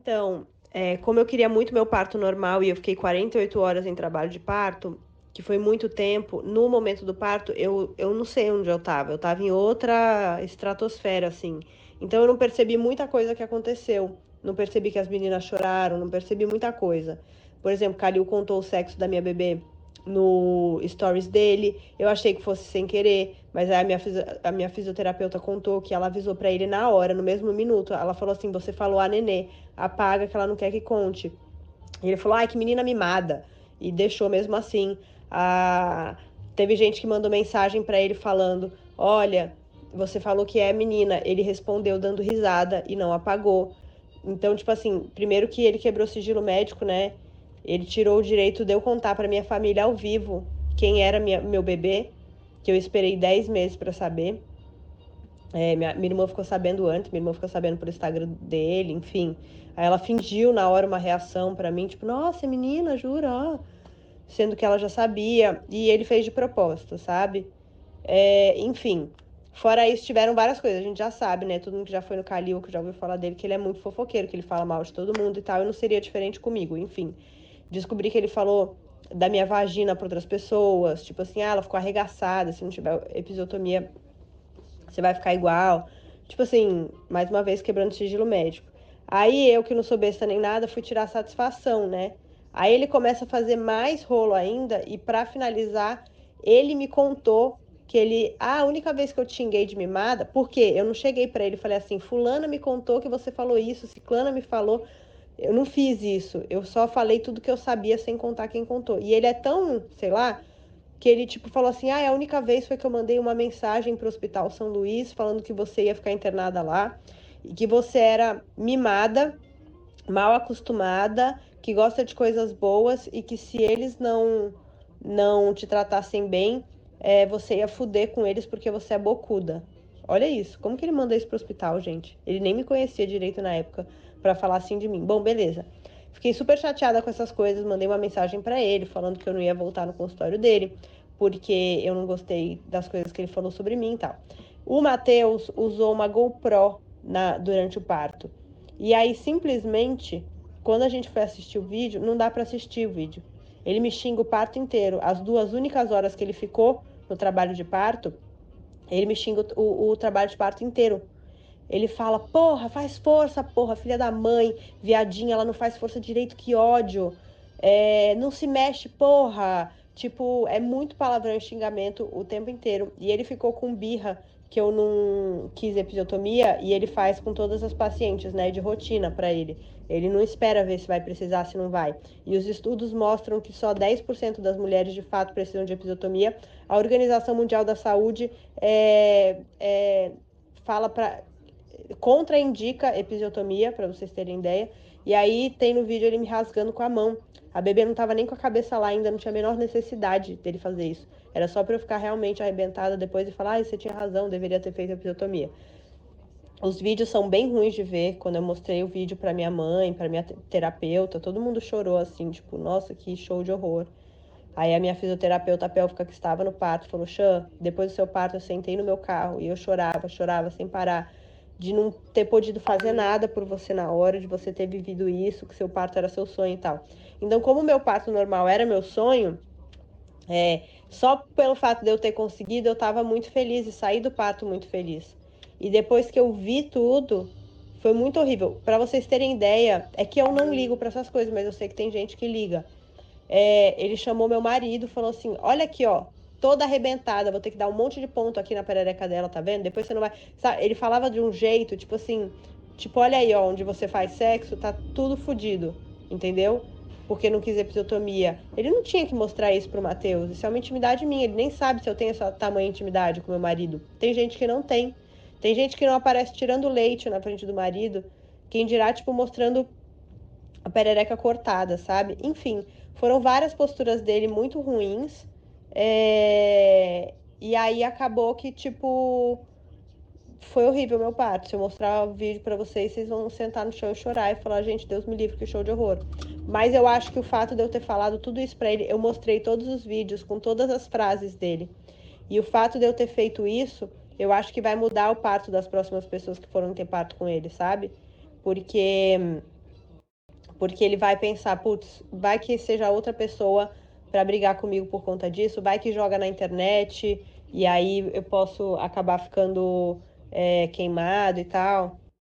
Então, é, como eu queria muito meu parto normal e eu fiquei 48 horas em trabalho de parto, que foi muito tempo, no momento do parto, eu, eu não sei onde eu tava. Eu tava em outra estratosfera, assim. Então eu não percebi muita coisa que aconteceu. Não percebi que as meninas choraram, não percebi muita coisa. Por exemplo, Calil contou o sexo da minha bebê no stories dele. Eu achei que fosse sem querer, mas aí a minha, a minha fisioterapeuta contou que ela avisou para ele na hora, no mesmo minuto. Ela falou assim: Você falou a nenê, apaga que ela não quer que conte. E ele falou: Ai, que menina mimada. E deixou mesmo assim. Ah, teve gente que mandou mensagem para ele falando: Olha, você falou que é menina. Ele respondeu dando risada e não apagou. Então, tipo assim, primeiro que ele quebrou sigilo médico, né? Ele tirou o direito de eu contar para minha família ao vivo quem era minha, meu bebê, que eu esperei 10 meses para saber. É, minha, minha irmã ficou sabendo antes, minha irmã ficou sabendo por Instagram dele, enfim. Aí ela fingiu na hora uma reação para mim, tipo, nossa, menina, jura? Sendo que ela já sabia. E ele fez de propósito, sabe? É, enfim. Fora isso, tiveram várias coisas, a gente já sabe, né? Todo mundo que já foi no Calil, que já ouviu falar dele, que ele é muito fofoqueiro, que ele fala mal de todo mundo e tal, e não seria diferente comigo, enfim. Descobri que ele falou da minha vagina para outras pessoas, tipo assim, ah, ela ficou arregaçada, se não tiver episiotomia, você vai ficar igual. Tipo assim, mais uma vez quebrando sigilo médico. Aí eu, que não sou besta nem nada, fui tirar satisfação, né? Aí ele começa a fazer mais rolo ainda, e para finalizar, ele me contou que ele, ah, a única vez que eu xinguei de mimada, porque eu não cheguei para ele e falei assim, fulana me contou que você falou isso, ciclana me falou, eu não fiz isso. Eu só falei tudo que eu sabia sem contar quem contou. E ele é tão, sei lá, que ele tipo falou assim: "Ah, a única vez foi que eu mandei uma mensagem pro Hospital São Luís falando que você ia ficar internada lá e que você era mimada, mal acostumada, que gosta de coisas boas e que se eles não não te tratassem bem, é, você ia fuder com eles porque você é bocuda. Olha isso, como que ele manda isso pro hospital, gente? Ele nem me conhecia direito na época para falar assim de mim. Bom, beleza. Fiquei super chateada com essas coisas, mandei uma mensagem para ele falando que eu não ia voltar no consultório dele, porque eu não gostei das coisas que ele falou sobre mim e tal. O Matheus usou uma GoPro na, durante o parto. E aí, simplesmente, quando a gente foi assistir o vídeo, não dá para assistir o vídeo. Ele me xinga o parto inteiro. As duas únicas horas que ele ficou no trabalho de parto, ele me xinga o, o trabalho de parto inteiro. Ele fala, porra, faz força, porra, filha da mãe, viadinha, ela não faz força direito, que ódio. É, não se mexe, porra. Tipo, é muito palavrão e xingamento o tempo inteiro. E ele ficou com birra que eu não quis episiotomia e ele faz com todas as pacientes, né, de rotina para ele. Ele não espera ver se vai precisar, se não vai. E os estudos mostram que só 10% das mulheres de fato precisam de episiotomia. A Organização Mundial da Saúde é, é, fala para contraindica episiotomia, para vocês terem ideia. E aí tem no vídeo ele me rasgando com a mão. A bebê não tava nem com a cabeça lá ainda, não tinha a menor necessidade dele fazer isso. Era só para eu ficar realmente arrebentada depois e falar: ah, você tinha razão, deveria ter feito episiotomia. Os vídeos são bem ruins de ver. Quando eu mostrei o vídeo para minha mãe, para minha terapeuta, todo mundo chorou assim, tipo, nossa, que show de horror. Aí a minha fisioterapeuta pélvica que estava no parto falou: Xã, depois do seu parto eu sentei no meu carro e eu chorava, chorava sem parar de não ter podido fazer nada por você na hora, de você ter vivido isso, que seu parto era seu sonho e tal. Então, como meu parto normal era meu sonho, é, só pelo fato de eu ter conseguido, eu estava muito feliz e saí do parto muito feliz. E depois que eu vi tudo, foi muito horrível. Para vocês terem ideia, é que eu não ligo para essas coisas, mas eu sei que tem gente que liga. É, ele chamou meu marido, falou assim: Olha aqui, ó, toda arrebentada, vou ter que dar um monte de ponto aqui na perereca dela, tá vendo? Depois você não vai. Sabe, ele falava de um jeito, tipo assim, tipo, olha aí, ó, onde você faz sexo, tá tudo fodido, entendeu? Porque não quis episiotomia. Ele não tinha que mostrar isso pro Matheus. Isso é uma intimidade minha. Ele nem sabe se eu tenho essa tamanha intimidade com meu marido. Tem gente que não tem. Tem gente que não aparece tirando leite na frente do marido. Quem dirá, tipo, mostrando a perereca cortada, sabe? Enfim, foram várias posturas dele muito ruins é... E aí acabou que, tipo, foi horrível meu parto. Se eu mostrar o vídeo para vocês, vocês vão sentar no chão e chorar e falar, gente, Deus me livre, que show de horror. Mas eu acho que o fato de eu ter falado tudo isso para ele, eu mostrei todos os vídeos com todas as frases dele. E o fato de eu ter feito isso, eu acho que vai mudar o parto das próximas pessoas que foram ter parto com ele, sabe? Porque Porque ele vai pensar, putz, vai que seja outra pessoa para brigar comigo por conta disso, vai que joga na internet e aí eu posso acabar ficando é, queimado e tal.